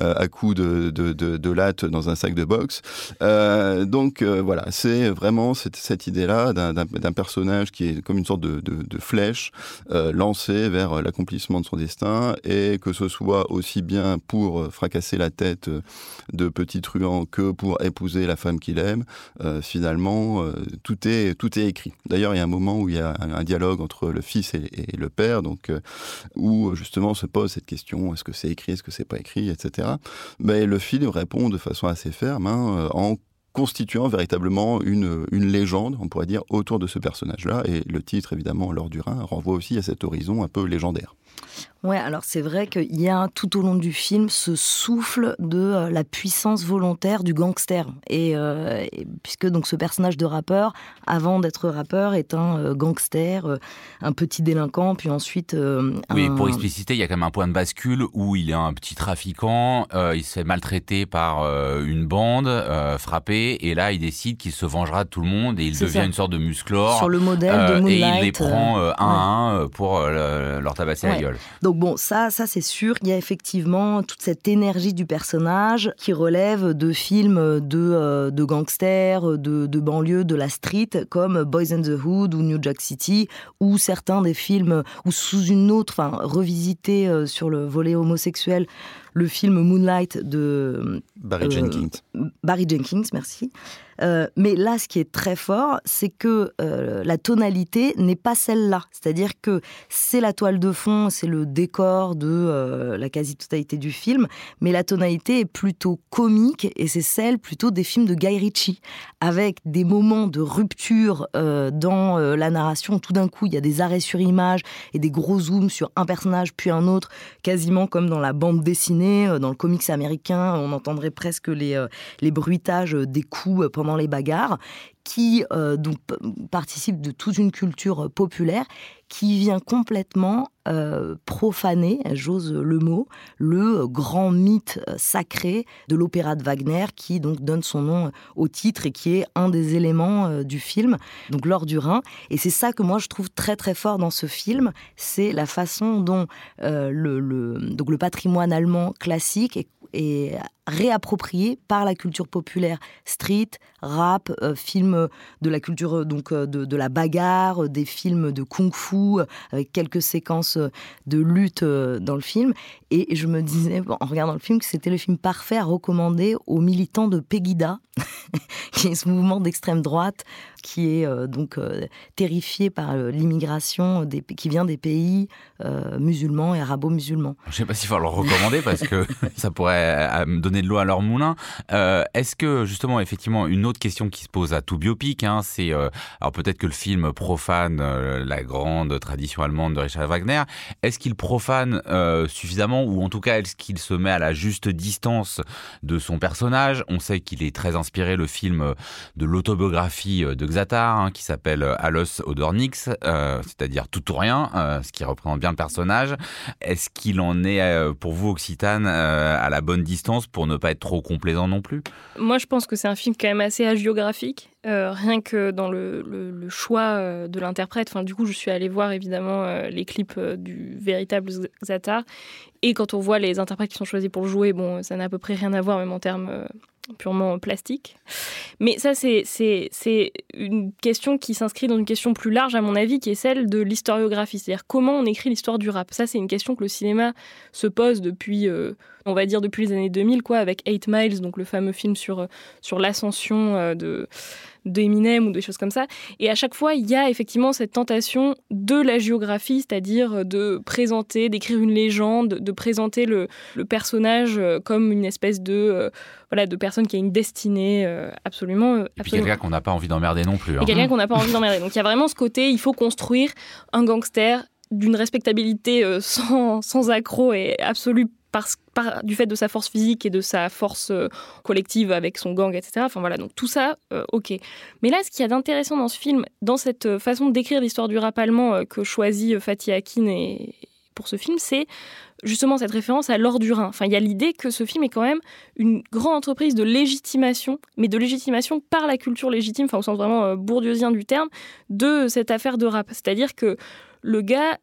à coup de, de, de, latte dans un sac de boxe. Euh, donc voilà, c'est vraiment cette, cette idée-là d'un personnage qui est comme une sorte de, flèche lancée vers l'accomplissement de son destin et que ce soit aussi bien pour fracasser la tête de petits truands que pour épouser la femme qu'il aime. finalement, tout est tout est écrit. D'ailleurs, il y a un moment où il y a un dialogue entre le fils et, le père, donc euh, où justement se pose cette question est-ce que c'est écrit, est-ce que c'est pas écrit, etc. Mais le film répond de façon assez ferme hein, euh, en constituant véritablement une, une légende, on pourrait dire, autour de ce personnage-là. Et le titre, évidemment, L'or du Rhin, renvoie aussi à cet horizon un peu légendaire. Ouais, alors c'est vrai qu'il y a tout au long du film ce souffle de euh, la puissance volontaire du gangster. Euh, et, puisque donc ce personnage de rappeur, avant d'être rappeur, est un euh, gangster, un petit délinquant, puis ensuite. Oui, pour expliciter, il y a quand même un point de bascule où il est un petit trafiquant, il se fait maltraiter par une bande, frappé, et là il décide qu'il se vengera de tout le monde et il devient une sorte de musclore. Sur le modèle de Moonlight. Et il les prend un à un pour leur tabasser la gueule. Donc bon, ça, ça c'est sûr. Il y a effectivement toute cette énergie du personnage qui relève de films de, euh, de gangsters, de, de banlieue, de la street, comme Boys in the Hood ou New Jack City, ou certains des films, ou sous une autre, enfin, revisité euh, sur le volet homosexuel, le film Moonlight de Barry Jenkins. Barry Jenkins, merci. Euh, mais là, ce qui est très fort, c'est que euh, la tonalité n'est pas celle-là. C'est-à-dire que c'est la toile de fond, c'est le décor de euh, la quasi-totalité du film, mais la tonalité est plutôt comique et c'est celle plutôt des films de Guy Ritchie, avec des moments de rupture dans la narration. Tout d'un coup, il y a des arrêts sur image et des gros zooms sur un personnage puis un autre, quasiment comme dans la bande dessinée, dans le comics américain. On entendrait presque les, les bruitages des coups pendant les bagarres, qui euh, donc participe de toute une culture populaire qui vient complètement euh, profaner, j'ose le mot, le grand mythe sacré de l'opéra de Wagner qui donc donne son nom au titre et qui est un des éléments euh, du film, donc l'or du Rhin. Et c'est ça que moi je trouve très très fort dans ce film, c'est la façon dont le, donc le patrimoine allemand classique est est réapproprié par la culture populaire. Street, rap, euh, films de la culture euh, donc euh, de, la bagarre, des films de kung-fu avec quelques séquences de lutte dans le film. Et je me disais en regardant le film que c'était le film parfait à recommander aux militants de Pegida, qui est ce mouvement d'extrême droite qui est donc terrifié par l'immigration qui vient des pays musulmans et arabo-musulmans. Je ne sais pas s'il faut le recommander parce que ça pourrait me donner de l'eau à leur moulin. Est-ce que justement, effectivement, une autre question qui se pose à tout biopic, hein, c'est euh, alors peut-être que le film profane euh, la grande tradition allemande de Richard Wagner. Est-ce qu'il profane euh, suffisamment, ou en tout cas est-ce qu'il se met à la juste distance de son personnage? On sait qu'il est très inspiré le film de l'autobiographie de Xatar, hein, qui s'appelle Alos Odornix, c'est-à-dire tout ou rien, ce qui représente bien le personnage. Est-ce qu'il en est pour vous Occitane à la bonne distance pour ne pas être trop complaisant non plus Moi, je pense que c'est un film quand même assez hagiographique, euh, rien que dans le, choix euh, de l'interprète. Enfin, du coup, je suis allée voir évidemment euh, les clips du véritable Zatar. Et quand on voit les interprètes qui sont choisis pour le jouer, bon, ça n'a à peu près rien à voir, même en termes purement plastiques. Mais ça, c'est une question qui s'inscrit dans une question plus large, à mon avis, qui est celle de l'historiographie. C'est-à-dire comment on écrit l'histoire du rap. Ça, c'est une question que le cinéma se pose depuis on va dire depuis les années 2000, quoi, avec Eight Miles, donc le fameux film sur, euh, sur l'ascension euh, de d'Eminem ou des choses comme ça. Et à chaque fois, il y a effectivement cette tentation de la géographie, c'est-à-dire de présenter, d'écrire une légende, de présenter le, personnage euh, comme une espèce de, voilà, de personne qui a une destinée absolument. Et puis quelqu'un qu'on n'a pas envie d'emmerder non plus. Hein. quelqu'un qu'on n'a pas envie d'emmerder. Donc il y a vraiment ce côté, il faut construire un gangster d'une respectabilité sans, sans accroc et absolue par, du fait de sa force physique et de sa force euh, collective avec son gang, etc. Enfin voilà, donc tout ça, euh, ok. Mais là, ce qu'il y a d'intéressant dans ce film, dans cette euh, façon d'écrire l'histoire du rap allemand que choisit Fatih Akin et, pour ce film, c'est justement cette référence à l'or du Rhin. Enfin, il y a l'idée que ce film est quand même une grande entreprise de légitimation, mais de légitimation par la culture légitime, enfin au sens vraiment bourdieusien du terme, de cette affaire de rap. C'est-à-dire que le gars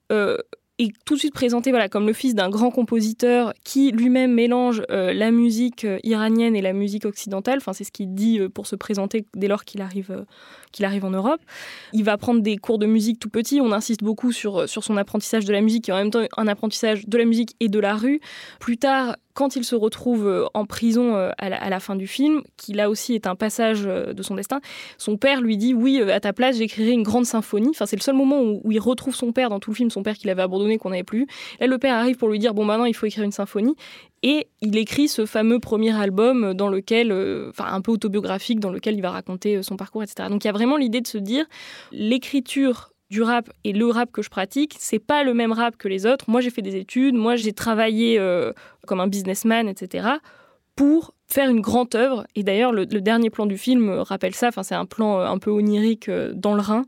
est tout de suite présenté voilà, comme le fils d'un grand compositeur qui lui-même mélange euh, la musique euh, iranienne et la musique occidentale. Enfin, c'est ce qu'il dit euh, pour se présenter dès lors qu'il arrive, arrive en Europe. Il va prendre des cours de musique tout petit. On insiste beaucoup sur, sur son apprentissage de la musique, qui est en même temps un apprentissage de la musique et de la rue. Plus tard, quand il se retrouve euh, en prison euh, à la, fin du film, qui là aussi est un passage euh, de son destin, son père lui dit oui, à ta place, j'écrirai une grande symphonie. C'est le seul moment où, il retrouve son père dans tout le film, son père qu'il avait abandonné, qu'on n'avait plus. Là, le père arrive pour lui dire bon, maintenant, il faut écrire une symphonie. Et il écrit ce fameux premier album dans lequel, enfin, un peu autobiographique, dans lequel il va raconter son parcours, etc. Donc, il y a vraiment l'idée de se dire l'écriture du rap et le rap que je pratique, c'est pas le même rap que les autres. Moi, j'ai fait des études, moi, j'ai travaillé euh, comme un businessman, etc. pour faire une grande œuvre. Et d'ailleurs, le, dernier plan du film rappelle ça. Enfin, c'est un plan euh, un peu onirique euh, dans le Rhin,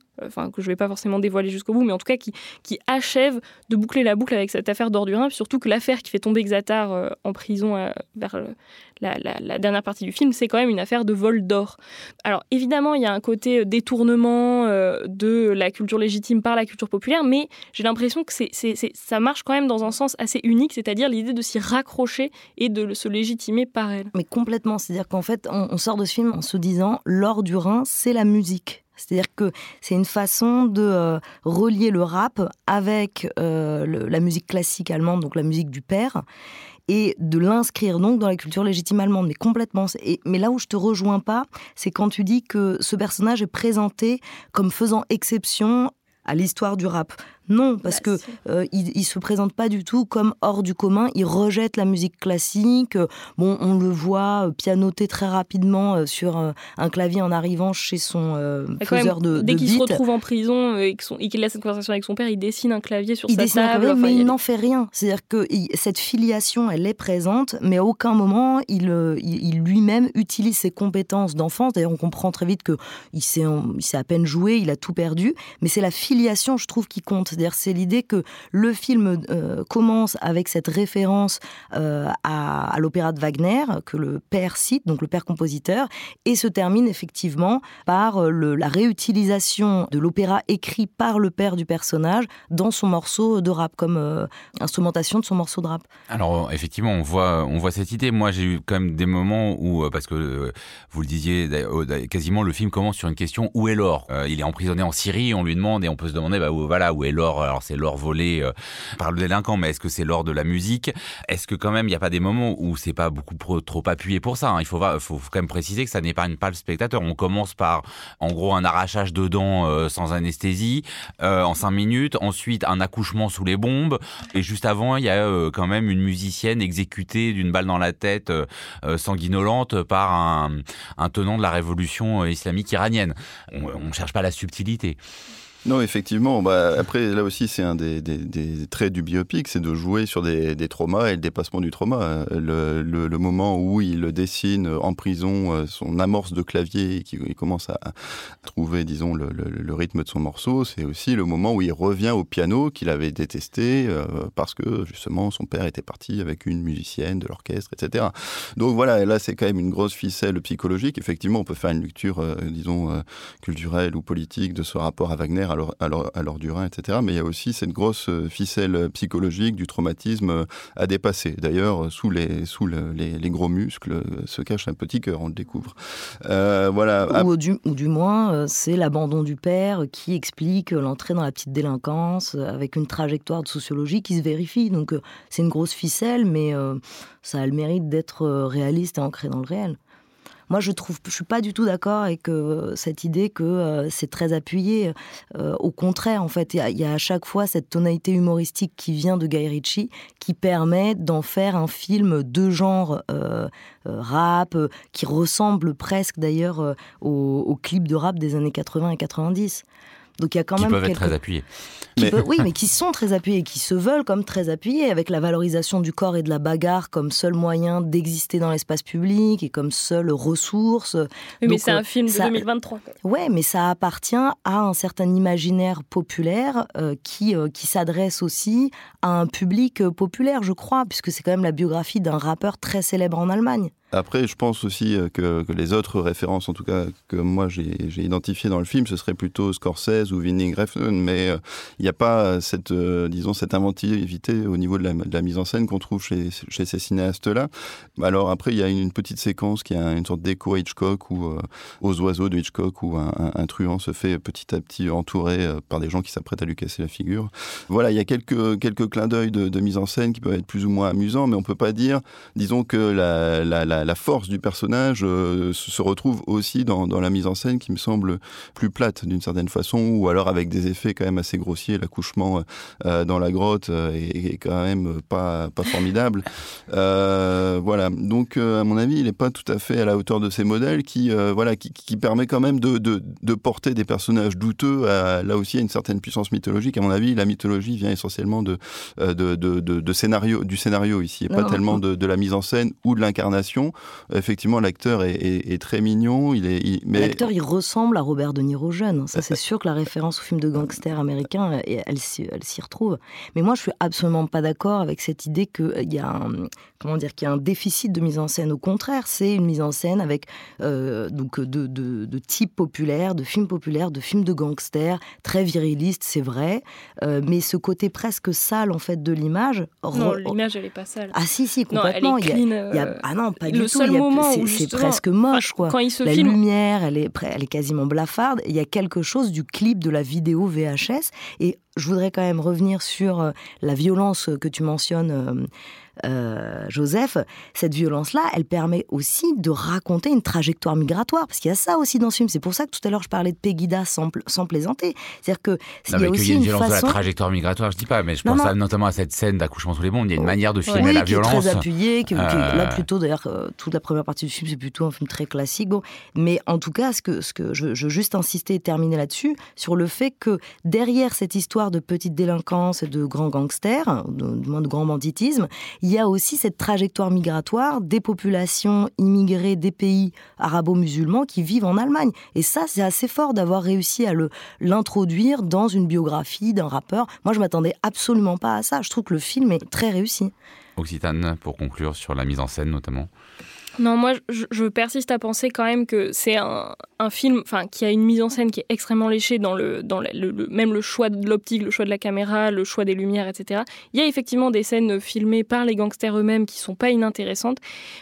que je vais pas forcément dévoiler jusqu'au bout, mais en tout cas qui, qui achève de boucler la boucle avec cette affaire d'or du Rhin. surtout que l'affaire qui fait tomber Xatar en prison vers la, dernière partie du film, c'est quand même une affaire de vol d'or. Alors évidemment, il y a un côté euh, détournement euh, de la culture légitime par la culture populaire, mais j'ai l'impression que ça marche quand même dans un sens assez unique, c'est-à-dire l'idée de s'y raccrocher et de se légitimer par elle. Mais complètement, c'est-à-dire qu'en fait, on, sort de ce film en se disant l'or du Rhin, c'est la musique. C'est-à-dire que c'est une façon de euh, relier le rap avec euh, la musique classique allemande, donc la musique du père, et de l'inscrire donc dans la culture légitime allemande, mais complètement. Mais là où je te rejoins pas, c'est quand tu dis que ce personnage est présenté comme faisant exception à l'histoire du rap. Non, parce bah, que euh, il, se présente pas du tout comme hors du commun. Il rejette la musique classique. Bon, on le voit pianoter très rapidement euh, sur euh, un clavier en arrivant chez son faiseur de, Dès qu'il se retrouve en prison et qu'il a cette conversation avec son père, il dessine un clavier sur sa table. mais il n'en fait rien. C'est-à-dire que cette filiation, elle est présente, mais à aucun moment il, il, lui-même utilise ses compétences d'enfant. D'ailleurs, on comprend très vite que il s'est à peine joué, il a tout perdu. Mais c'est la filiation, je trouve, qui compte c'est l'idée que le film euh, commence avec cette référence euh, à, l'opéra de Wagner, que le père cite, donc le père compositeur, et se termine effectivement par euh, la réutilisation de l'opéra écrit par le père du personnage dans son morceau de rap, comme instrumentation de son morceau de rap. Alors effectivement, on voit, on voit cette idée. Moi, j'ai eu quand même des moments où, parce que vous le disiez, quasiment le film commence sur une question où est l'or Il est emprisonné en Syrie, on lui demande et on peut se demander, bah, voilà, où est l'or alors c'est l'or volé euh, par le délinquant, mais est-ce que c'est l'or de la musique? Est-ce que quand même il n'y a pas des moments où c'est pas beaucoup trop appuyé pour ça hein? Il faut, quand même préciser que ça n'épargne pas le spectateur. On commence par en gros un arrachage de dents euh, sans anesthésie euh, en cinq minutes, ensuite un accouchement sous les bombes, et juste avant il y a quand même une musicienne exécutée d'une balle dans la tête sanguinolente par un, un, tenant de la révolution islamique iranienne. On ne cherche pas la subtilité. Non, effectivement. Bah, après, là aussi, c'est un des, traits du biopic, c'est de jouer sur des, traumas et le dépassement du trauma. Le, moment où il dessine en prison euh, son amorce de clavier et qu'il commence à trouver, disons, le, rythme de son morceau, c'est aussi le moment où il revient au piano qu'il avait détesté euh, parce que, justement, son père était parti avec une musicienne de l'orchestre, etc. Donc voilà, là, c'est quand même une grosse ficelle psychologique. Effectivement, on peut faire une lecture, euh, disons, culturelle ou politique de ce rapport à Wagner à leur, du Rhin, etc. Mais il y a aussi cette grosse euh, ficelle psychologique du traumatisme euh, à dépasser. D'ailleurs, sous, les, sous les, gros muscles euh, se cache un petit cœur, on le découvre. voilà. Ou, du, ou du moins, c'est l'abandon du père qui explique l'entrée dans la petite délinquance avec une trajectoire de sociologie qui se vérifie. Donc c'est une grosse ficelle, mais ça a le mérite d'être réaliste et ancré dans le réel. Moi, je trouve, je suis pas du tout d'accord avec euh, cette idée que euh, c'est très appuyé. Euh, au contraire, en fait, il y, a à chaque fois cette tonalité humoristique qui vient de Guy Ritchie, qui permet d'en faire un film de genre rap, qui ressemble presque d'ailleurs au, au clip de rap des années 80 et 90. Donc il y a quand qui même peuvent être très appuyés. oui, mais qui sont très appuyés, qui se veulent comme très appuyés, avec la valorisation du corps et de la bagarre comme seul moyen d'exister dans l'espace public et comme seule ressource. Oui, mais c'est un euh, film de 2023. Ouais, mais ça appartient à un certain imaginaire populaire euh, qui, euh, qui s'adresse aussi à un public populaire, je crois, puisque c'est quand même la biographie d'un rappeur très célèbre en Allemagne. Après, je pense aussi euh, que, les autres références, en tout cas que moi j'ai identifiées dans le film, ce serait plutôt Scorsese ou Winning Refn, mais euh, il n'y a pas cette, euh, disons, cette inventivité au niveau de la, mise en scène qu'on trouve chez, ces cinéastes-là. Alors après, il y a une, petite séquence qui a une sorte d'écho Hitchcock ou aux oiseaux de Hitchcock où un, truand se fait petit à petit entourer par des gens qui s'apprêtent à lui casser la figure. Voilà, il y a quelques, quelques clins d'œil de, mise en scène qui peuvent être plus ou moins amusants, mais on peut pas dire, disons que la, force du personnage euh, se retrouve aussi dans, la mise en scène qui me semble plus plate d'une certaine façon, ou alors avec des effets quand même assez grossiers. L'accouchement euh, dans la grotte euh, est, quand même pas, pas formidable. voilà. Donc, à mon avis, il n'est pas tout à fait à la hauteur de ces modèles qui, voilà, qui, permet quand même de, de, porter des personnages douteux à, là aussi à une certaine puissance mythologique. À mon avis, la mythologie vient essentiellement de, de, de, scénario, du scénario ici, et pas tellement de, la mise en scène ou de l'incarnation effectivement, l'acteur est, très mignon. Il est, mais... L'acteur, il ressemble à Robert De Niro jeune. Ça, c'est sûr que la référence au film de gangster américain, elle, elle, s'y retrouve. Mais moi, je suis absolument pas d'accord avec cette idée qu'il y a un, comment dire, qu'il y a un déficit de mise en scène. Au contraire, c'est une mise en scène avec euh, donc de, de, de type populaire, de films populaires, de films de gangsters, très viriliste, c'est vrai, euh, mais ce côté presque sale en fait de l'image. Non, l'image elle est pas sale. Ah si si complètement. Non, elle est clean, ah non pas le tout. seul a- moment où c'est presque moche, quoi. Quand il se La filme, lumière, elle est, elle est quasiment blafarde. Il y a quelque chose du clip de la vidéo VHS. Et je voudrais quand même revenir sur euh, la violence que tu mentionnes, euh, euh, Joseph. Cette violence-là, elle permet aussi de raconter une trajectoire migratoire. Parce qu'il y a ça aussi dans ce film. C'est pour ça que tout à l'heure, je parlais de Pegida sans, sans plaisanter. C'est-à-dire que Non, il y mais a aussi y ait une une violence de façon... la trajectoire migratoire, je dis pas, mais je Non, pense non. à- notamment à cette scène d'accouchement sous les bombes. Il y a une manière de filmer oui, la qui est violence. très appuyé, qui, qui- Euh, là plutôt d'ailleurs euh, toute la première partie du film c'est plutôt un film très classique. Bon, mais en tout cas, ce que, ce que je, je veux juste insister et terminer là-dessus sur le fait que derrière cette histoire de petite délinquance et de grands gangsters, de, de grand banditisme, il y a aussi cette trajectoire migratoire des populations immigrées des pays arabo-musulmans qui vivent en Allemagne. Et ça, c'est assez fort d'avoir réussi à l'introduire dans une biographie d'un rappeur. Moi, je m'attendais absolument pas à ça. Je trouve que le film est très réussi. Occitane, pour conclure sur la mise en scène notamment. Non, moi, je, persiste à penser quand même que c'est un, film qui a une mise en scène qui est extrêmement léchée dans, le, dans le, même le choix de l'optique, le choix de la caméra, le choix des lumières, etc. Il y a effectivement des scènes filmées par les gangsters eux-mêmes qui sont pas inintéressantes,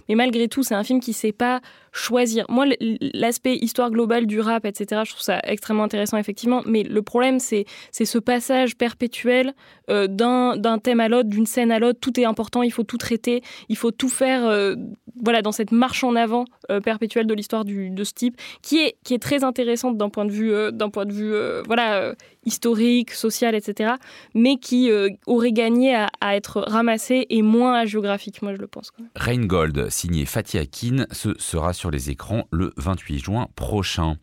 mais malgré tout, c'est un film qui sait pas choisir. Moi, l'aspect histoire globale du rap, etc., je trouve ça extrêmement intéressant, effectivement, mais le problème, c'est ce passage perpétuel euh, d'un thème à l'autre, d'une scène à l'autre. Tout est important, il faut tout traiter, il faut tout faire euh, voilà, dans cette marche en avant euh, perpétuelle de l'histoire de ce type, qui est, qui est très intéressante d'un point de vue, point de vue voilà, historique, social, etc., mais qui aurait gagné à, à être ramassé et moins hagiographique, moi je le pense. quand même. Reingold, signé Fatih Akin, sera les écrans le 28 juin prochain.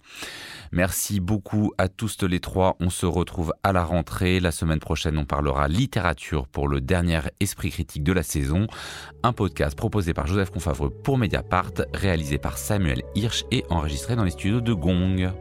Merci beaucoup à tous les trois. On se retrouve à la rentrée. La semaine prochaine, on parlera littérature pour le dernier esprit critique de la saison. Un podcast proposé par Joseph Confavreux pour Mediapart, réalisé par Samuel Hirsch et enregistré dans les studios de Gong.